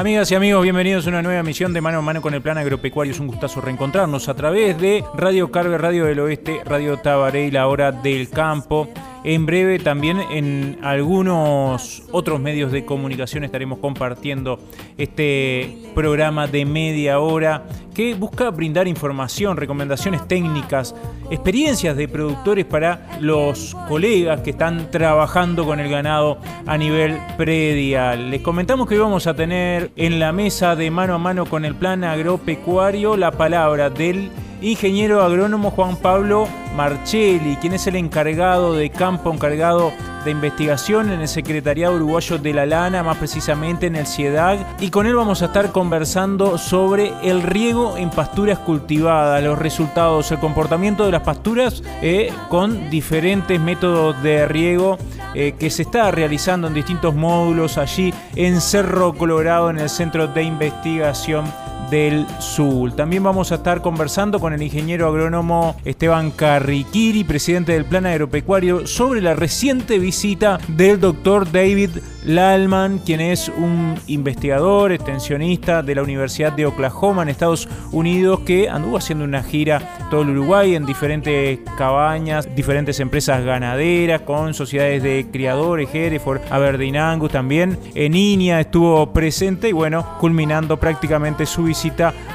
Amigas y amigos, bienvenidos a una nueva emisión de Mano a Mano con el Plan Agropecuario. Es un gustazo reencontrarnos a través de Radio Carve, Radio del Oeste, Radio Tabaré y La Hora del Campo. En breve también en algunos otros medios de comunicación estaremos compartiendo este programa de media hora que busca brindar información, recomendaciones técnicas, experiencias de productores para los colegas que están trabajando con el ganado a nivel predial. Les comentamos que vamos a tener en la mesa de mano a mano con el plan agropecuario la palabra del ingeniero agrónomo Juan Pablo Marchelli, quien es el encargado de campo, encargado de investigación en el Secretariado Uruguayo de la Lana, más precisamente en el CIEDAG, y con él vamos a estar conversando sobre el riego en pasturas cultivadas, los resultados, el comportamiento de las pasturas eh, con diferentes métodos de riego eh, que se está realizando en distintos módulos allí en Cerro Colorado, en el Centro de Investigación del Sur. También vamos a estar conversando con el ingeniero agrónomo Esteban Carriquiri, presidente del Plan Agropecuario, sobre la reciente visita del doctor David Lalman, quien es un investigador, extensionista de la Universidad de Oklahoma en Estados Unidos, que anduvo haciendo una gira todo el Uruguay en diferentes cabañas, diferentes empresas ganaderas, con sociedades de criadores, Hereford, Aberdeen Angus también. En Inia estuvo presente y bueno, culminando prácticamente su visita,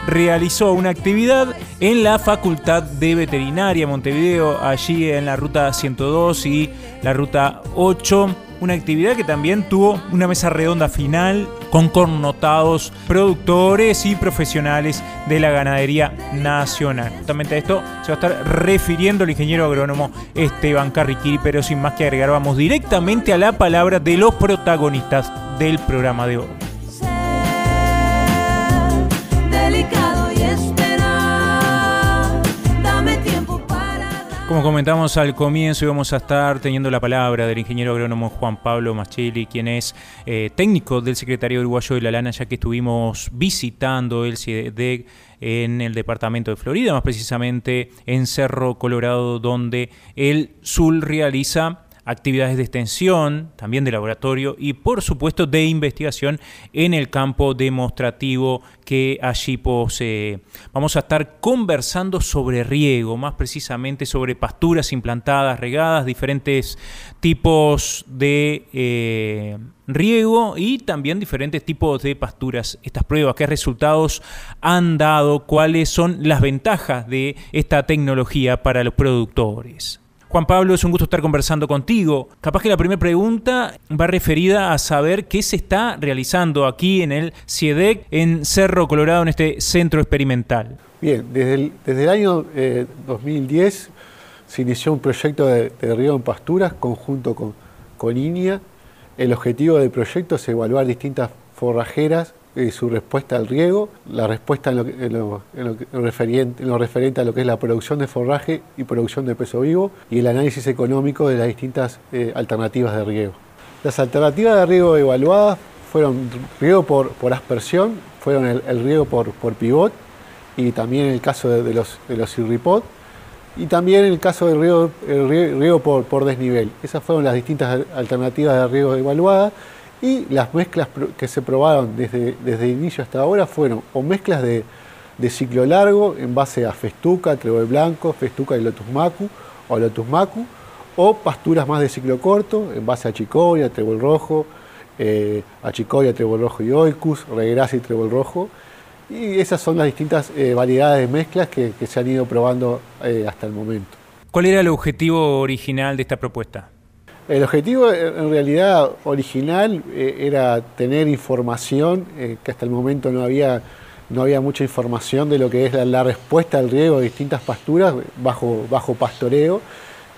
realizó una actividad en la Facultad de Veterinaria Montevideo, allí en la ruta 102 y la ruta 8 una actividad que también tuvo una mesa redonda final con connotados productores y profesionales de la ganadería nacional. Justamente a esto se va a estar refiriendo el ingeniero agrónomo Esteban Carriquiri, pero sin más que agregar, vamos directamente a la palabra de los protagonistas del programa de hoy. Como comentamos al comienzo, íbamos a estar teniendo la palabra del ingeniero agrónomo Juan Pablo Machili, quien es eh, técnico del Secretario Uruguayo de la Lana, ya que estuvimos visitando el CIDEC en el departamento de Florida, más precisamente en Cerro Colorado, donde el SUL realiza actividades de extensión, también de laboratorio y por supuesto de investigación en el campo demostrativo que allí posee. Vamos a estar conversando sobre riego, más precisamente sobre pasturas implantadas, regadas, diferentes tipos de eh, riego y también diferentes tipos de pasturas. Estas pruebas, qué resultados han dado, cuáles son las ventajas de esta tecnología para los productores. Juan Pablo, es un gusto estar conversando contigo. Capaz que la primera pregunta va referida a saber qué se está realizando aquí en el CIEDEC en Cerro Colorado, en este centro experimental. Bien, desde el, desde el año 2010 eh, se inició un proyecto de, riego en pasturas conjunto con, con INIA. El objetivo del proyecto es evaluar distintas forrajeras y su respuesta al riego, la respuesta en lo, referente, lo, referente, a lo que es la producción de forraje y producción de peso vivo y el análisis económico de las distintas eh, alternativas de riego. Las alternativas de riego evaluadas fueron riego por, por aspersión, fueron el, riego por, por, pivot y también el caso de, los, de los irripot y también el caso del riego, el riego por, por desnivel. Esas fueron las distintas alternativas de riego evaluadas y las mezclas que se probaron desde, desde inicio hasta ahora fueron o mezclas de, ciclo largo en base a festuca, trébol blanco, festuca y lotus macu o lotus macu, o pasturas más de ciclo corto en base a chicoria, trébol rojo, eh, a chicoria, trébol rojo y oicus, regrasa y trébol rojo. Y esas son las distintas eh, variedades de mezclas que, se han ido probando eh, hasta el momento. ¿Cuál era el objetivo original de esta propuesta? El objetivo en realidad original eh, era tener información, eh, que hasta el momento no había, no había mucha información de lo que es la, respuesta al riego de distintas pasturas bajo, bajo pastoreo.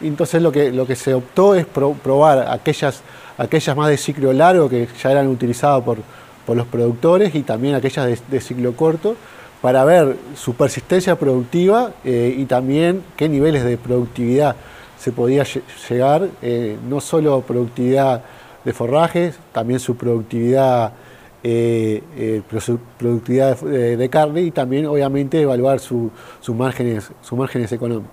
entonces lo que, lo que se optó es probar aquellas, aquellas más de ciclo largo que ya eran utilizadas por, por los productores y también aquellas de, ciclo corto para ver su persistencia productiva eh, y también qué niveles de productividad se podía llegar, eh, no solo productividad de forrajes, también su productividad, eh, su productividad de, carne y también obviamente evaluar sus, márgenes, sus márgenes económicos.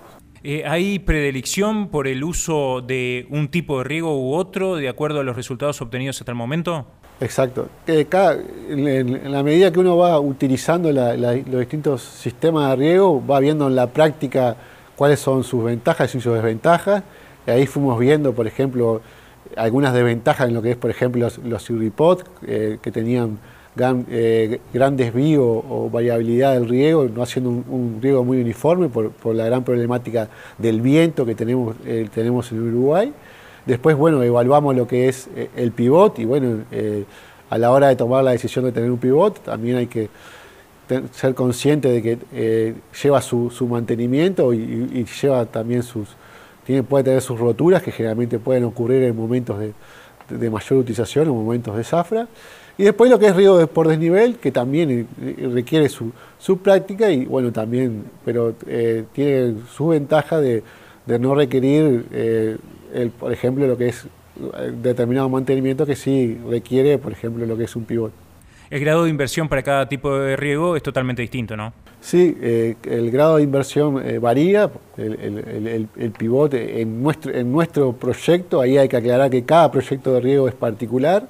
¿Hay predilección por el uso de un tipo de riego u otro de acuerdo a los resultados obtenidos hasta el momento? Exacto. en, la medida que uno va utilizando los distintos sistemas de riego, va viendo en la práctica cuáles son sus ventajas y sus desventajas. Y ahí fuimos viendo, por ejemplo, algunas desventajas en lo que es, por ejemplo, los, los eh, que tenían eh, grandes desvío o variabilidad del riego, no haciendo un, riego muy uniforme por, la gran problemática del viento que tenemos, eh, tenemos en Uruguay. Después, bueno, evaluamos lo que es eh, el pivot y bueno, a la hora de tomar la decisión de tener un pivot, también hay que ser consciente de que eh, lleva su, mantenimiento y, lleva también sus, tiene, puede tener sus roturas que generalmente pueden ocurrir en momentos de, mayor utilización o momentos de zafra. Y después lo que es riego por desnivel, que también requiere su, práctica y bueno, también, pero tiene su ventaja de, de no requerir por ejemplo, lo que es eh, determinado mantenimiento que sí requiere, por ejemplo, lo que es un pivot. El grado de inversión para cada tipo de riego es totalmente distinto, ¿no? Sí, eh, el grado de inversión eh, varía. El, el, pivot en nuestro, en nuestro proyecto, ahí hay que aclarar que cada proyecto de riego es particular,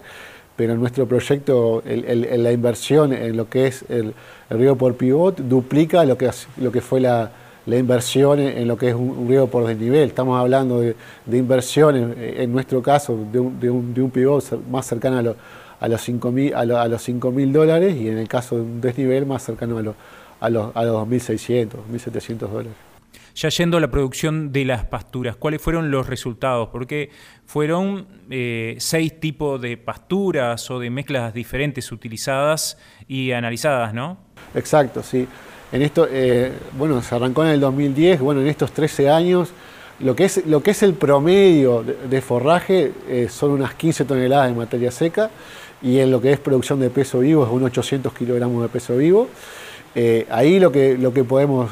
pero en nuestro proyecto la inversión en lo que es el, riego por pivot duplica lo que, lo que fue la, inversión en, lo que es un, riego por desnivel. Estamos hablando de, de inversión, en, nuestro caso, de un, de un, de un pivot más cercano a, a los 5 mil a, los 5 mil dólares y en el caso de un desnivel más cercano a, los a, los, a los 2.600, 2.700 dólares. Ya yendo a la producción de las pasturas, ¿cuáles fueron los resultados? Porque fueron eh, seis tipos de pasturas o de mezclas diferentes utilizadas y analizadas, ¿no? Exacto, sí. En esto, eh, bueno, se arrancó en el 2010, bueno, en estos 13 años, lo que es, lo que es el promedio de, forraje eh, son unas 15 toneladas de materia seca y en lo que es producción de peso vivo es unos 800 kilogramos de peso vivo. Eh, ahí lo que, lo que podemos,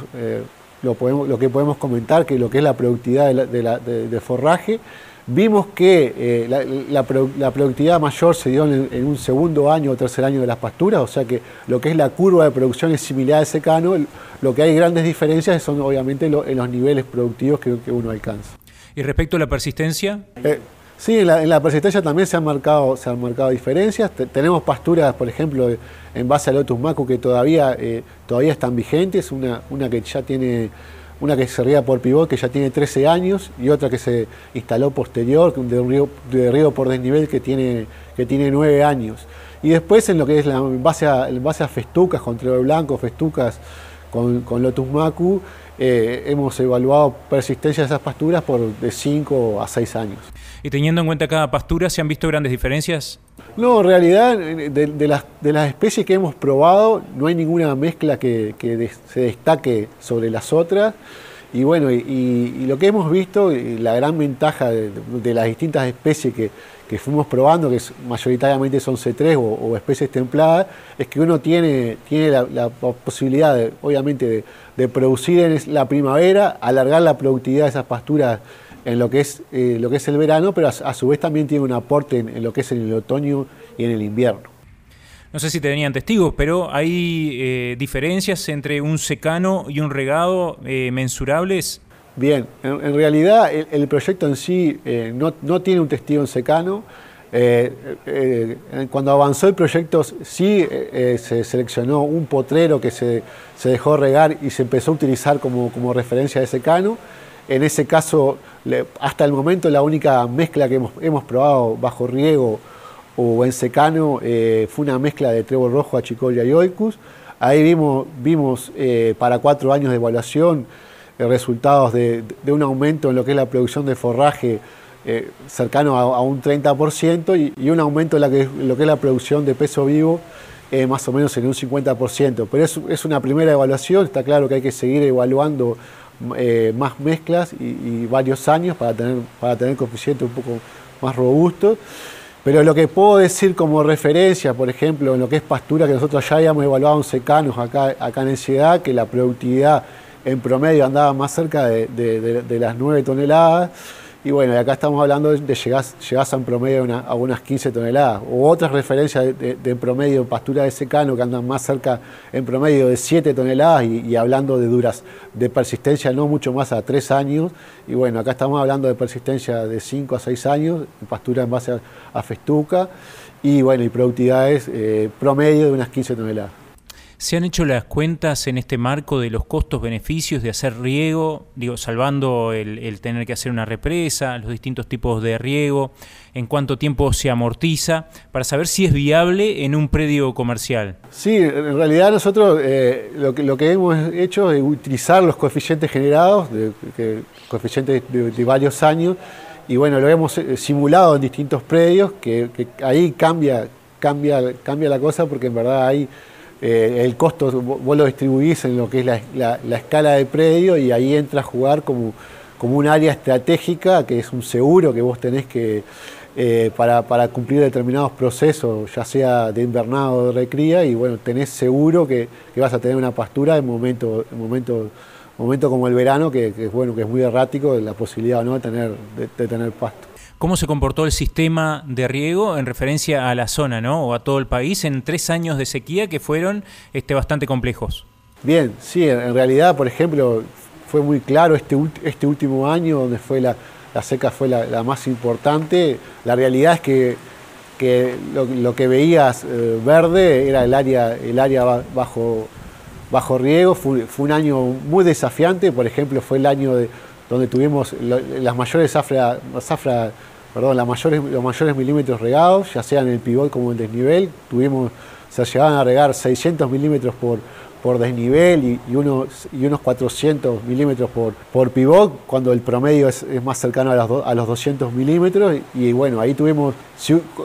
lo podemos, lo que podemos comentar, que lo que es la productividad de forraje, Vimos que eh, la, productividad mayor se dio en, un segundo año o tercer año de las pasturas, o sea que lo que es la curva de producción es similar al secano, lo que hay grandes diferencias son obviamente en los niveles productivos que, uno alcanza. ¿Y respecto a la persistencia? Eh, sí, en la, persistencia también se han marcado, se han marcado diferencias. tenemos pasturas, por ejemplo, en base al Lotus Macu que todavía, eh, todavía están vigentes, una, una que ya tiene una que se riega por pivot que ya tiene 13 años y otra que se instaló posterior de río, de río por desnivel que tiene, que tiene 9 años. Y después en lo que es la base a, base a festucas, con trébol blanco, festucas con, con Lotus Macu, eh, hemos evaluado persistencia de esas pasturas por de 5 a 6 años. Y teniendo en cuenta cada pastura, ¿se han visto grandes diferencias? No, en realidad, de, las, de las especies que hemos probado, no hay ninguna mezcla que, se destaque sobre las otras. Y bueno, y, lo que hemos visto, la gran ventaja de, las distintas especies que, fuimos probando, que mayoritariamente son C3 o, especies templadas, es que uno tiene, tiene la, posibilidad, obviamente, de, producir en la primavera, alargar la productividad de esas pasturas en lo que es, eh, lo que es el verano, pero a, su vez también tiene un aporte en, lo que es en el otoño y en el invierno. No sé si tenían testigos, pero hay eh, diferencias entre un secano y un regado eh, mensurables. Bien, en, realidad el, proyecto en sí no, tiene un testigo en secano. cuando avanzó el proyecto sí se seleccionó un potrero que se, dejó regar y se empezó a utilizar como, como referencia de secano. En ese caso hasta el momento la única mezcla que hemos, probado bajo riego o en secano eh, fue una mezcla de trébol rojo, achicoria y oicus. Ahí vimos, eh, para cuatro años de evaluación eh, resultados de, un aumento en lo que es la producción de forraje cercano a, un 30% y, un aumento en, la que, lo que es la producción de peso vivo más o menos en un 50%. Pero es una primera evaluación, está claro que hay que seguir evaluando eh, más mezclas y, varios años para tener, para tener coeficientes un poco más robustos. Pero lo que puedo decir como referencia, por ejemplo, en lo que es pastura, que nosotros ya habíamos evaluado en secanos acá, acá en Ciudad, que la productividad en promedio andaba más cerca de, de las 9 toneladas y bueno, acá estamos hablando de llegar, a un promedio a unas 15 toneladas. O otras referencias de, promedio en pastura de secano que andan más cerca en promedio de 7 toneladas y, hablando de duras, de persistencia no mucho más a 3 años. Y bueno, acá estamos hablando de persistencia de 5 a 6 años, pastura en base a, festuca. Y bueno, y productividades eh, promedio de unas 15 toneladas. ¿Se han hecho las cuentas en este marco de los costos-beneficios de hacer riego, digo, salvando el, tener que hacer una represa, los distintos tipos de riego, en cuánto tiempo se amortiza, para saber si es viable en un predio comercial? Sí, en realidad nosotros eh, lo, que, lo que hemos hecho es utilizar los coeficientes generados, de, coeficientes de, varios años, y bueno, lo hemos eh, simulado en distintos predios, que, que ahí cambia, cambia, cambia la cosa porque en verdad hay eh, el costo vos lo distribuís en lo que es la, escala de predio y ahí entra a jugar como, como un área estratégica, que es un seguro que vos tenés que, eh, para, cumplir determinados procesos, ya sea de invernado o de recría, y bueno, tenés seguro que, vas a tener una pastura en momento, en momento, momento como el verano, que, es bueno, que es muy errático, la posibilidad ¿no? de, tener, de tener pasto cómo se comportó el sistema de riego en referencia a la zona, ¿no? O a todo el país en tres años de sequía que fueron este, bastante complejos. Bien, sí, en realidad, por ejemplo, fue muy claro este, este último año donde fue la, seca fue la, más importante. La realidad es que, lo, que veías eh, verde era el área, el área bajo, bajo riego. Fue, un año muy desafiante, por ejemplo, fue el año de, donde tuvimos las mayores zafra, zafra perdón, mayores, los mayores milímetros regados, ya sea en el pivot como en desnivel. Tuvimos, se llegaban a regar 600 milímetros por, por desnivel y, unos, y unos 400 milímetros por, por pivot, cuando el promedio es, más cercano a los, a los 200 milímetros. Y, bueno, ahí tuvimos,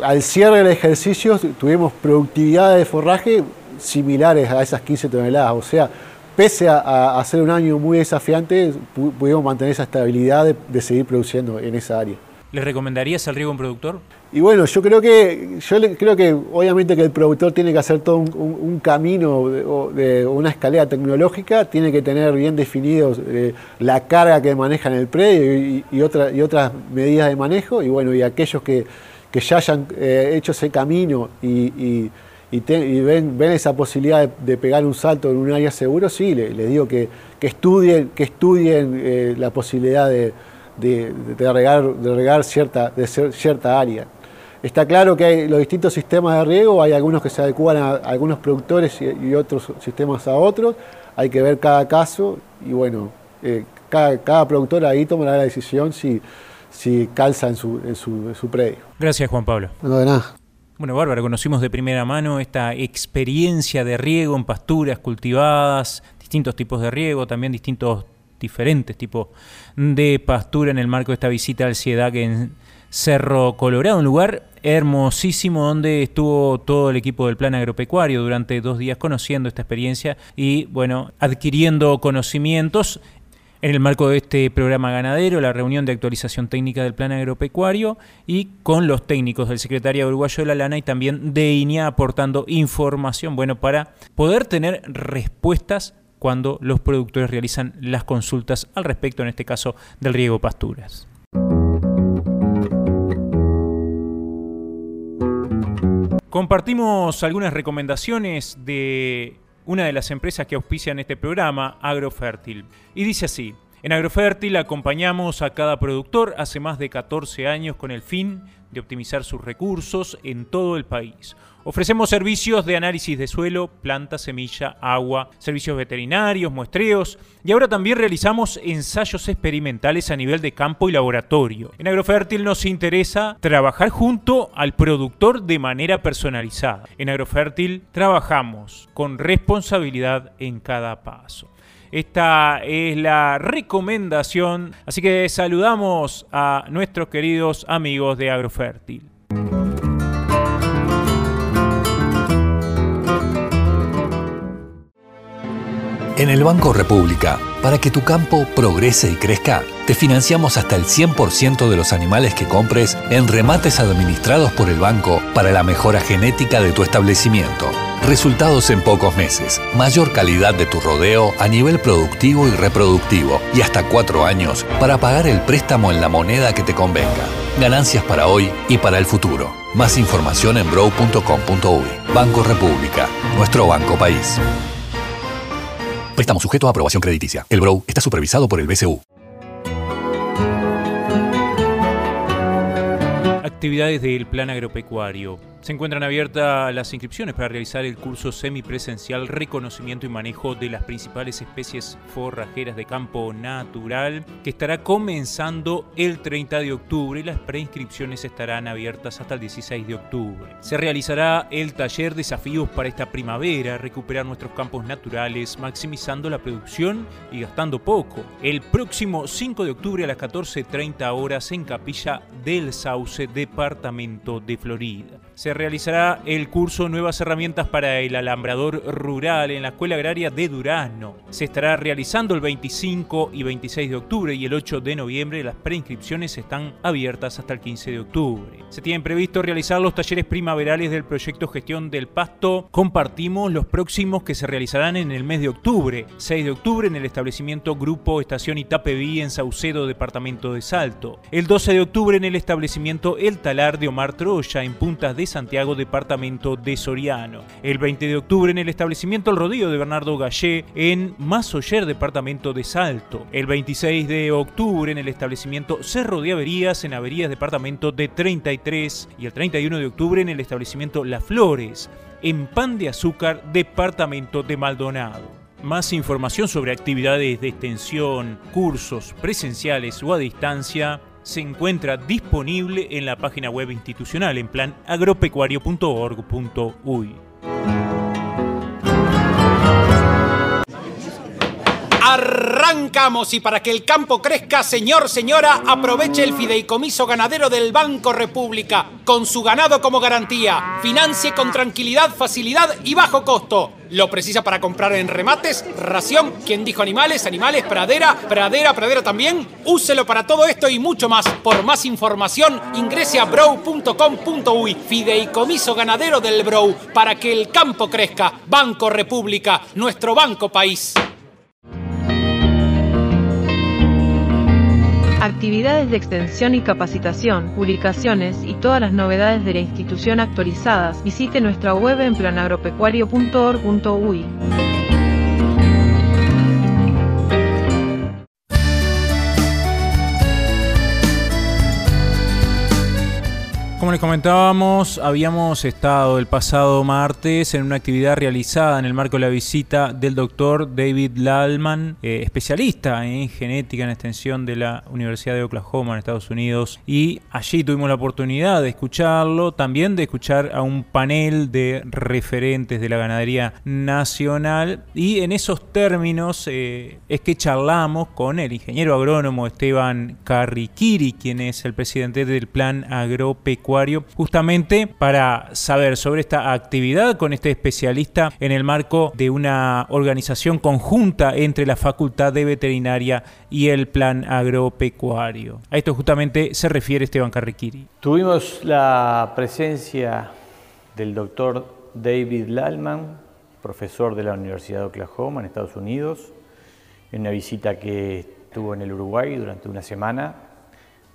al cierre del ejercicio, tuvimos productividad de forraje similares a esas 15 toneladas. O sea, pese a, a, ser un año muy desafiante, pudimos mantener esa estabilidad de seguir produciendo en esa área. ¿Le recomendarías el riego a un productor? Y bueno, yo creo que yo creo que obviamente que el productor tiene que hacer todo un, camino de, una escalera tecnológica, tiene que tener bien definidos eh, la carga que maneja en el predio y, otra, y otras medidas de manejo. Y bueno, y aquellos que, ya hayan eh, hecho ese camino y, ven, ven, esa posibilidad de, pegar un salto en un área seguro, sí, les le digo que, estudien, que estudien eh, la posibilidad de de, regar, de regar cierta, de cierta área. Está claro que hay los distintos sistemas de riego, hay algunos que se adecuan a, algunos productores y, otros sistemas a otros, hay que ver cada caso y bueno, eh, cada, cada, productor ahí tomará la decisión si, si calza en su, en su, su predio. Gracias Juan Pablo. No, de nada. Bueno, Bárbara, conocimos de primera mano esta experiencia de riego en pasturas cultivadas, distintos tipos de riego, también distintos diferentes tipos de pastura en el marco de esta visita al Ciedad en Cerro Colorado, un lugar hermosísimo donde estuvo todo el equipo del plan agropecuario durante dos días conociendo esta experiencia y bueno, adquiriendo conocimientos en el marco de este programa ganadero, la reunión de actualización técnica del plan agropecuario y con los técnicos del Secretario Uruguayo de la Lana y también de INEA aportando información, bueno, para poder tener respuestas cuando los productores realizan las consultas al respecto, en este caso del riego pasturas. Compartimos algunas recomendaciones de una de las empresas que auspician este programa, Agrofértil. Y dice así, en Agrofértil acompañamos a cada productor hace más de 14 años con el fin de optimizar sus recursos en todo el país Ofrecemos servicios de análisis de suelo, planta, semilla, agua, servicios veterinarios, muestreos y ahora también realizamos ensayos experimentales a nivel de campo y laboratorio. En Agrofértil nos interesa trabajar junto al productor de manera personalizada. En Agrofértil trabajamos con responsabilidad en cada paso. Esta es la recomendación, así que saludamos a nuestros queridos amigos de Agrofértil. En el Banco República, para que tu campo progrese y crezca, te financiamos hasta el 100% de los animales que compres en remates administrados por el banco para la mejora genética de tu establecimiento. Resultados en pocos meses, mayor calidad de tu rodeo a nivel productivo y reproductivo y hasta cuatro años para pagar el préstamo en la moneda que te convenga. Ganancias para hoy y para el futuro. Más información en brow.com.uy. Banco República, nuestro banco país. Préstamo sujeto a aprobación crediticia. El Brow está supervisado por el BCU. Actividades del Plan Agropecuario. Se encuentran abiertas las inscripciones para realizar el curso semipresencial Reconocimiento y Manejo de las principales especies forrajeras de campo natural, que estará comenzando el 30 de octubre y las preinscripciones estarán abiertas hasta el 16 de octubre. Se realizará el taller Desafíos para esta primavera, recuperar nuestros campos naturales, maximizando la producción y gastando poco. El próximo 5 de octubre a las 14.30 horas en Capilla del Sauce, departamento de Florida se realizará el curso Nuevas Herramientas para el Alambrador Rural en la Escuela Agraria de Durazno. Se estará realizando el 25 y 26 de octubre y el 8 de noviembre. Las preinscripciones están abiertas hasta el 15 de octubre. Se tienen previsto realizar los talleres primaverales del proyecto Gestión del Pasto. Compartimos los próximos que se realizarán en el mes de octubre. 6 de octubre en el establecimiento Grupo Estación Itapeví en Saucedo, departamento de Salto. El 12 de octubre en el establecimiento El Talar de Omar Troya en Puntas de Santiago, departamento de Soriano. El 20 de octubre en el establecimiento El Rodillo de Bernardo Gallé en Masoyer, departamento de Salto. El 26 de octubre en el establecimiento Cerro de Averías en Averías, departamento de 33. Y el 31 de octubre en el establecimiento Las Flores en Pan de Azúcar, departamento de Maldonado. Más información sobre actividades de extensión, cursos presenciales o a distancia se encuentra disponible en la página web institucional en plan Arrancamos y para que el campo crezca, señor, señora, aproveche el fideicomiso ganadero del Banco República, con su ganado como garantía. Financie con tranquilidad, facilidad y bajo costo. Lo precisa para comprar en remates, ración, quien dijo animales, animales, pradera, pradera, pradera también. Úselo para todo esto y mucho más. Por más información, ingrese a brow.com.uy. Fideicomiso ganadero del Brow para que el campo crezca. Banco República, nuestro banco país. Actividades de extensión y capacitación, publicaciones y todas las novedades de la institución actualizadas, visite nuestra web en planagropecuario.org.uy. Como les comentábamos, habíamos estado el pasado martes en una actividad realizada en el marco de la visita del doctor David Lalman, eh, especialista en genética en extensión de la Universidad de Oklahoma en Estados Unidos. Y allí tuvimos la oportunidad de escucharlo, también de escuchar a un panel de referentes de la ganadería nacional. Y en esos términos eh, es que charlamos con el ingeniero agrónomo Esteban Carriquiri, quien es el presidente del Plan Agropecuario justamente para saber sobre esta actividad con este especialista en el marco de una organización conjunta entre la Facultad de Veterinaria y el Plan Agropecuario. A esto justamente se refiere Esteban Carriquiri. Tuvimos la presencia del doctor David Lalman, profesor de la Universidad de Oklahoma en Estados Unidos, en una visita que estuvo en el Uruguay durante una semana,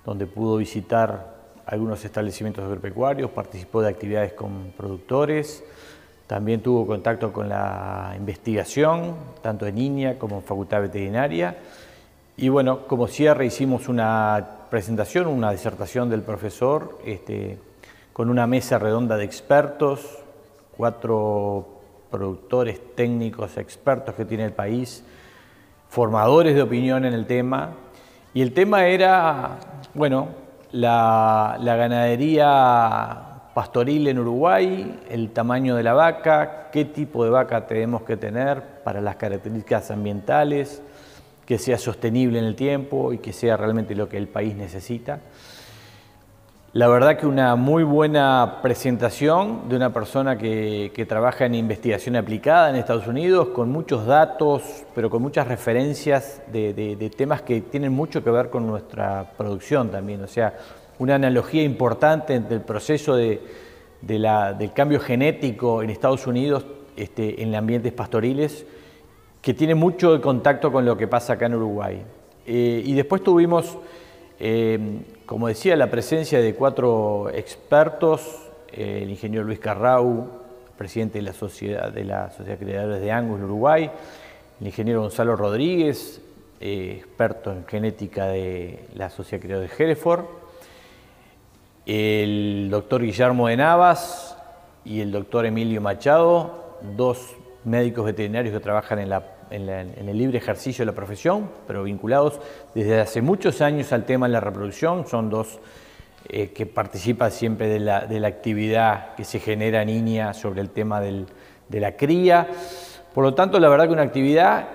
donde pudo visitar algunos establecimientos agropecuarios, participó de actividades con productores, también tuvo contacto con la investigación, tanto en INIA como en Facultad Veterinaria. Y bueno, como cierre hicimos una presentación, una disertación del profesor, este, con una mesa redonda de expertos, cuatro productores técnicos expertos que tiene el país, formadores de opinión en el tema. Y el tema era, bueno, la, ganadería pastoril en Uruguay, el tamaño de la vaca, qué tipo de vaca tenemos que tener para las características ambientales, que sea sostenible en el tiempo y que sea realmente lo que el país necesita. La verdad que una muy buena presentación de una persona que, trabaja en investigación aplicada en Estados Unidos, con muchos datos, pero con muchas referencias de, temas que tienen mucho que ver con nuestra producción también. O sea, una analogía importante entre el proceso de, del cambio genético en Estados Unidos este, en ambientes pastoriles, que tiene mucho contacto con lo que pasa acá en Uruguay. Eh, y después tuvimos... Eh, como decía, la presencia de cuatro expertos, el ingeniero Luis Carrau, presidente de la Sociedad de, la Sociedad Creadores de Angus Uruguay, el ingeniero Gonzalo Rodríguez, eh, experto en genética de la Sociedad Creadores de Hereford, el doctor Guillermo de Navas y el doctor Emilio Machado, dos médicos veterinarios que trabajan en la en, el libre ejercicio de la profesión, pero vinculados desde hace muchos años al tema de la reproducción. Son dos eh, que participan siempre de la, de la, actividad que se genera en INIA sobre el tema del, de la cría. Por lo tanto, la verdad que una actividad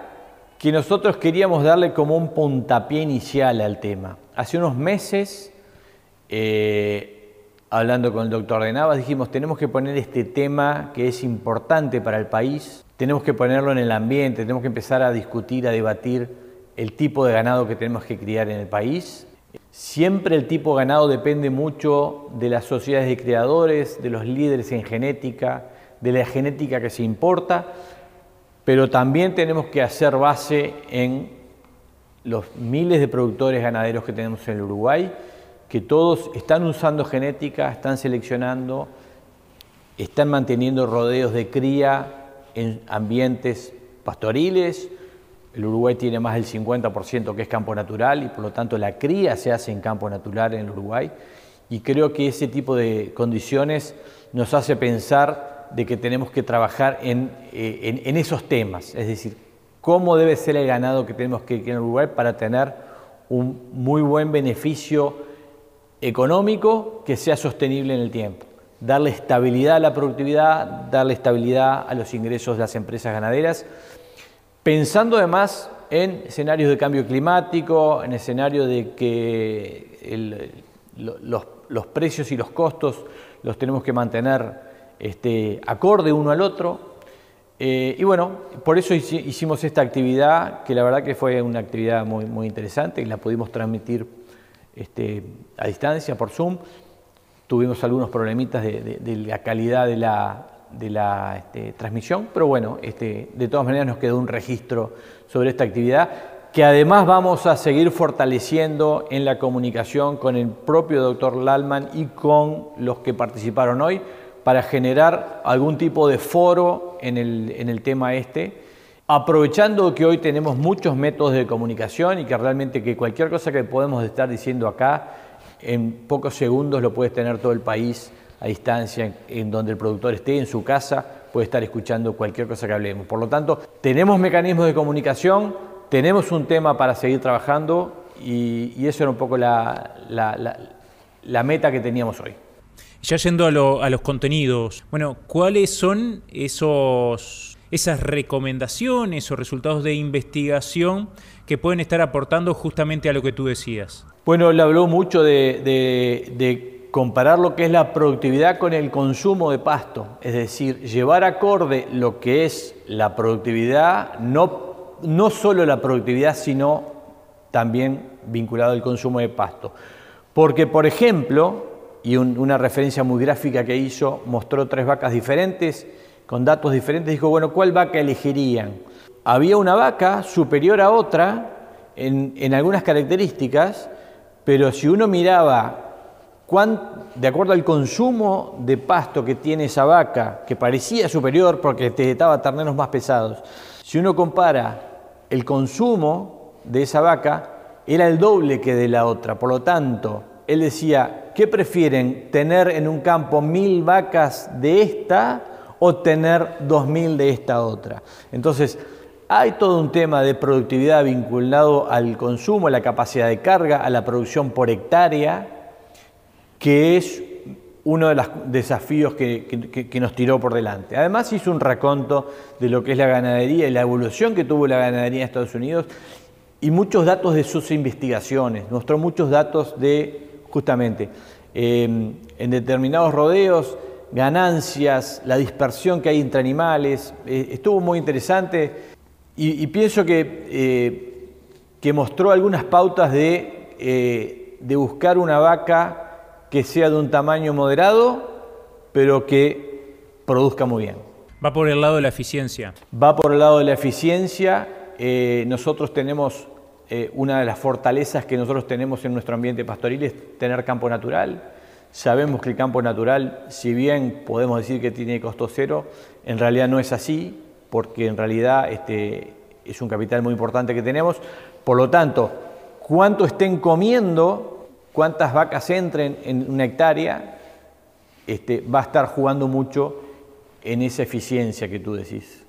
que nosotros queríamos darle como un puntapié inicial al tema. Hace unos meses, eh, hablando con el doctor de Navas, dijimos, tenemos que poner este tema que es importante para el país, tenemos que ponerlo en el ambiente, tenemos que empezar a discutir, a debatir el tipo de ganado que tenemos que criar en el país. Siempre el tipo de ganado depende mucho de las sociedades de criadores, de los líderes en genética, de la genética que se importa, pero también tenemos que hacer base en los miles de productores ganaderos que tenemos en el Uruguay, que todos están usando genética, están seleccionando, están manteniendo rodeos de cría en ambientes pastoriles. El Uruguay tiene más del 50% que es campo natural y por lo tanto la cría se hace en campo natural en el Uruguay. Y creo que ese tipo de condiciones nos hace pensar de que tenemos que trabajar en, eh, esos temas, es decir, cómo debe ser el ganado que tenemos que en el Uruguay para tener un muy buen beneficio económico que sea sostenible en el tiempo darle estabilidad a la productividad, darle estabilidad a los ingresos de las empresas ganaderas, pensando además en escenarios de cambio climático, en escenarios de que los, precios y los costos los tenemos que mantener este, acorde uno al otro. Eh, y bueno, por eso hicimos esta actividad, que la verdad que fue una actividad muy, muy interesante, y la pudimos transmitir este, a distancia por Zoom. Tuvimos algunos problemitas de, la calidad de la, este, transmisión, pero bueno, este, de todas maneras nos quedó un registro sobre esta actividad que además vamos a seguir fortaleciendo en la comunicación con el propio doctor Lalman y con los que participaron hoy para generar algún tipo de foro en en el tema este, aprovechando que hoy tenemos muchos métodos de comunicación y que realmente que cualquier cosa que podemos estar diciendo acá en pocos segundos lo puedes tener todo el país a distancia, en donde el productor esté en su casa, puede estar escuchando cualquier cosa que hablemos. Por lo tanto, tenemos mecanismos de comunicación, tenemos un tema para seguir trabajando y, eso era un poco la, meta que teníamos hoy. Ya yendo a, a los contenidos, bueno, ¿cuáles son esos, esas recomendaciones o resultados de investigación que pueden estar aportando justamente a lo que tú decías? Bueno, él habló mucho de, comparar lo que es la productividad con el consumo de pasto, es decir, llevar acorde lo que es la productividad, no, no solo la productividad, sino también vinculado al consumo de pasto. Porque, por ejemplo, y una referencia muy gráfica que hizo, mostró tres vacas diferentes, con datos diferentes, dijo, bueno, ¿cuál vaca elegirían? Había una vaca superior a otra en, en algunas características, pero si uno miraba de acuerdo al consumo de pasto que tiene esa vaca, que parecía superior porque te daba terneros más pesados, si uno compara el consumo de esa vaca, era el doble que de la otra. Por lo tanto, él decía, ¿qué prefieren? ¿Tener en un campo mil vacas de esta o tener dos mil de esta otra? Entonces, hay todo un tema de productividad vinculado al consumo, a la capacidad de carga, a la producción electárea, que es uno de los desafíos que, nos tiró por delante. Además hizo un raconto de lo que es la ganadería y la evolución que tuvo la ganadería en Estados Unidos y muchos datos de sus investigaciones, mostró muchos datos de justamente eh, en determinados rodeos, ganancias, la dispersión que hay entre animales. Eh, estuvo muy interesante y, pienso que, que, mostró algunas pautas de, de buscar una vaca que sea de un tamaño moderado, pero que produzca muy bien. Va por el lado de la eficiencia. Va por el lado de la eficiencia. nosotros tenemos eh, una de las fortalezas que nosotros tenemos en nuestro ambiente pastoril es tener campo natural. Sabemos que el campo natural, si bien podemos decir que tiene costo cero, en realidad no es así, porque en realidad este, es un capital muy importante que tenemos. Por lo tanto, cuánto estén comiendo, cuántas vacas entren en una hectárea, este, va a estar jugando mucho en esa eficiencia que tú decís.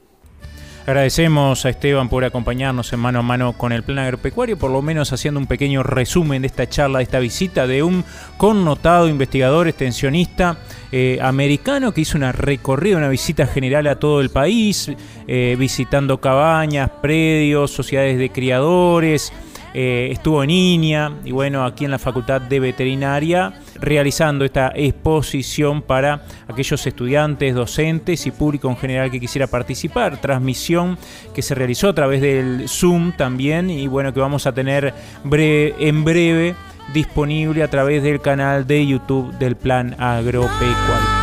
Agradecemos a Esteban por acompañarnos en mano a mano con el plan agropecuario, por lo menos haciendo un pequeño resumen de esta charla, de esta visita de un connotado investigador extensionista eh, americano que hizo una recorrida, una visita general a todo el país, eh, visitando cabañas, predios, sociedades de criadores, eh, estuvo en INIA y bueno, aquí en la Facultad de Veterinaria realizando esta exposición para aquellos estudiantes, docentes y público en general que quisiera participar. Transmisión que se realizó a través del Zoom también y bueno, que vamos a tener en breve disponible a través del canal de YouTube del Plan Agropecuario.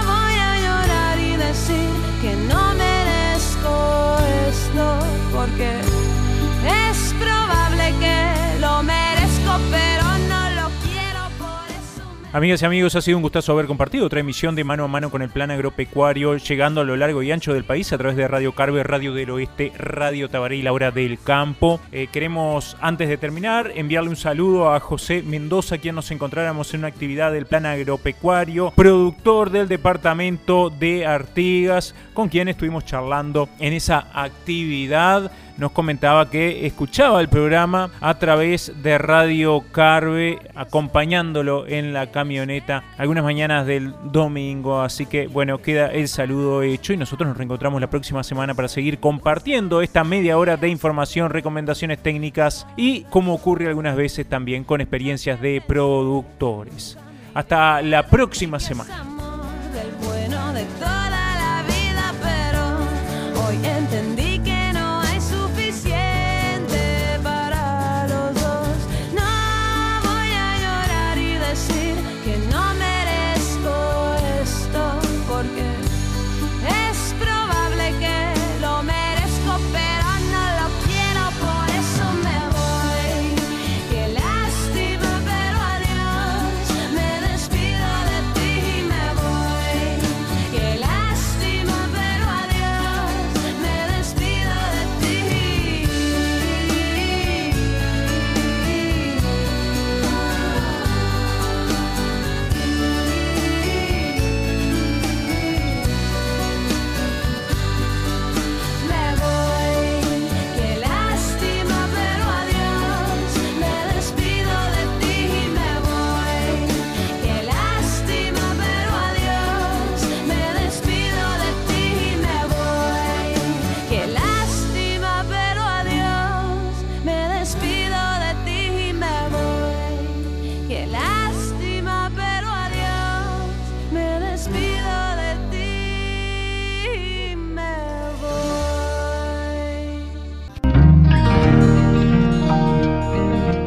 Amigas y amigos, ha sido un gustazo haber compartido otra emisión de Mano a Mano con el Plan Agropecuario, llegando a lo largo y ancho del país a través de Radio Carve, Radio del Oeste, Radio Tabaré y La Hora del Campo. Eh, queremos, antes de terminar, enviarle un saludo a José Mendoza, quien nos encontráramos en una actividad del Plan Agropecuario, productor del departamento de Artigas, con quien estuvimos charlando en esa actividad nos comentaba que escuchaba el programa a través de Radio Carve, acompañándolo en la camioneta algunas mañanas del domingo. Así que bueno, queda el saludo hecho y nosotros nos reencontramos la próxima semana para seguir compartiendo esta media hora de información, recomendaciones técnicas y como ocurre algunas veces también con experiencias de productores. Hasta la próxima semana.